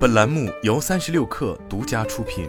本栏目由三十六氪独家出品。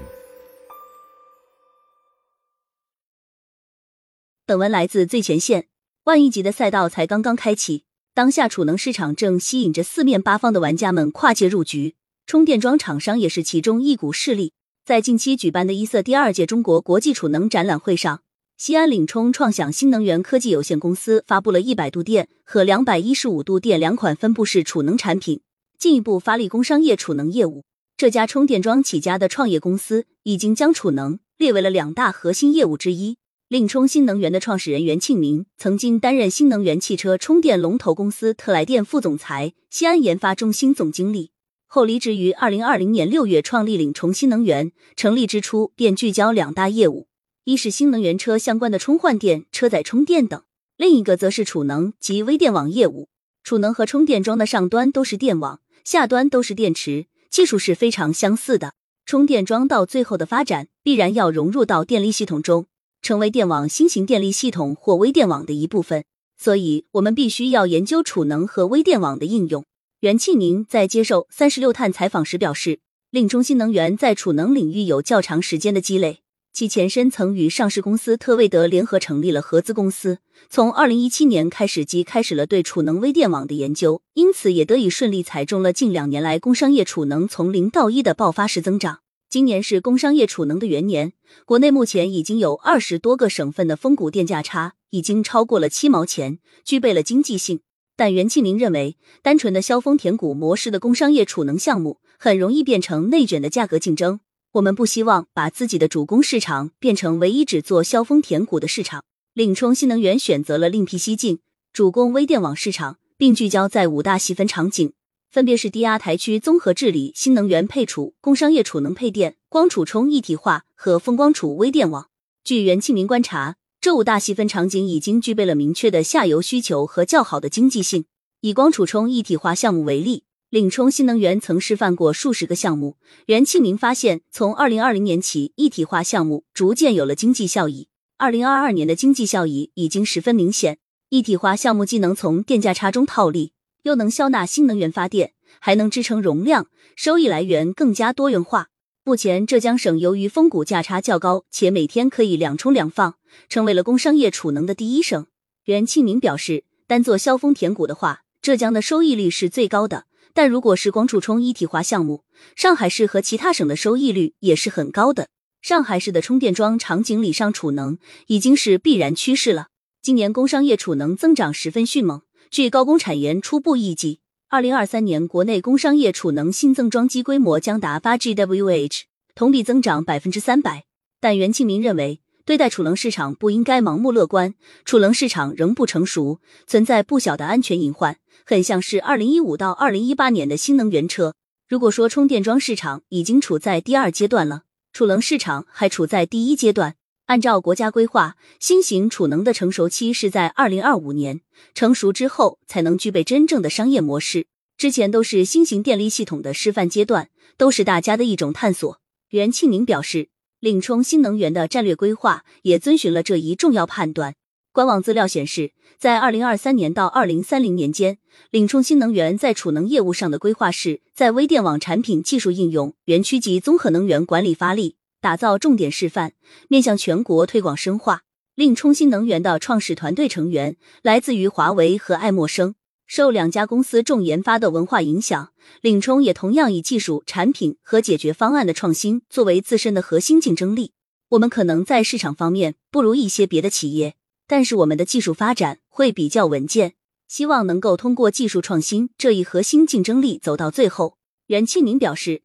本文来自最前线。万亿级的赛道才刚刚开启，当下储能市场正吸引着四面八方的玩家们跨界入局，充电桩厂商也是其中一股势力。在近期举办的一色第二届中国国际储能展览会上，西安领充创想新能源科技有限公司发布了一百度电和两百一十五度电两款分布式储能产品。进一步发力工商业储能业务，这家充电桩起家的创业公司已经将储能列为了两大核心业务之一。领充新能源的创始人袁庆明曾经担任新能源汽车充电龙头公司特来电副总裁、西安研发中心总经理，后离职于二零二零年六月创立领充新能源。成立之初便聚焦两大业务，一是新能源车相关的充换电、车载充电等，另一个则是储能及微电网业务。储能和充电桩的上端都是电网。下端都是电池，技术是非常相似的。充电桩到最后的发展，必然要融入到电力系统中，成为电网新型电力系统或微电网的一部分。所以，我们必须要研究储能和微电网的应用。袁庆宁在接受三十六碳采访时表示，令中新能源在储能领域有较长时间的积累。其前身曾与上市公司特威德联合成立了合资公司，从二零一七年开始即开始了对储能微电网的研究，因此也得以顺利踩中了近两年来工商业储能从零到一的爆发式增长。今年是工商业储能的元年，国内目前已经有二十多个省份的峰谷电价差已经超过了七毛钱，具备了经济性。但袁庆明认为，单纯的削峰填谷模式的工商业储能项目，很容易变成内卷的价格竞争。我们不希望把自己的主攻市场变成唯一只做削峰填谷的市场。领充新能源选择了另辟蹊径，主攻微电网市场，并聚焦在五大细分场景，分别是低压台区综合治理、新能源配储、工商业储能配电、光储充一体化和风光储微电网。据袁庆明观察，这五大细分场景已经具备了明确的下游需求和较好的经济性。以光储充一体化项目为例。领充新能源曾示范过数十个项目，袁庆明发现，从二零二零年起，一体化项目逐渐有了经济效益。二零二二年的经济效益已经十分明显。一体化项目既能从电价差中套利，又能消纳新能源发电，还能支撑容量，收益来源更加多元化。目前，浙江省由于峰谷价差较高，且每天可以两充两放，成为了工商业储能的第一省。袁庆明表示，单做消峰填谷的话，浙江的收益率是最高的。但如果是光储充一体化项目，上海市和其他省的收益率也是很高的。上海市的充电桩场景里上储能已经是必然趋势了。今年工商业储能增长十分迅猛。据高工产研初步预计，二零二三年国内工商业储能新增装机规模将达八 GWh，同比增长百分之三百。但袁庆明认为，对待储能市场不应该盲目乐观，储能市场仍不成熟，存在不小的安全隐患。很像是二零一五到二零一八年的新能源车。如果说充电桩市场已经处在第二阶段了，储能市场还处在第一阶段。按照国家规划，新型储能的成熟期是在二零二五年，成熟之后才能具备真正的商业模式。之前都是新型电力系统的示范阶段，都是大家的一种探索。袁庆明表示，领充新能源的战略规划也遵循了这一重要判断。官网资料显示，在二零二三年到二零三零年间，领充新能源在储能业务上的规划是在微电网产品技术应用、园区及综合能源管理发力，打造重点示范，面向全国推广深化。令充新能源的创始团队成员来自于华为和爱默生，受两家公司重研发的文化影响，领冲也同样以技术、产品和解决方案的创新作为自身的核心竞争力。我们可能在市场方面不如一些别的企业。但是我们的技术发展会比较稳健，希望能够通过技术创新这一核心竞争力走到最后。袁庆明表示，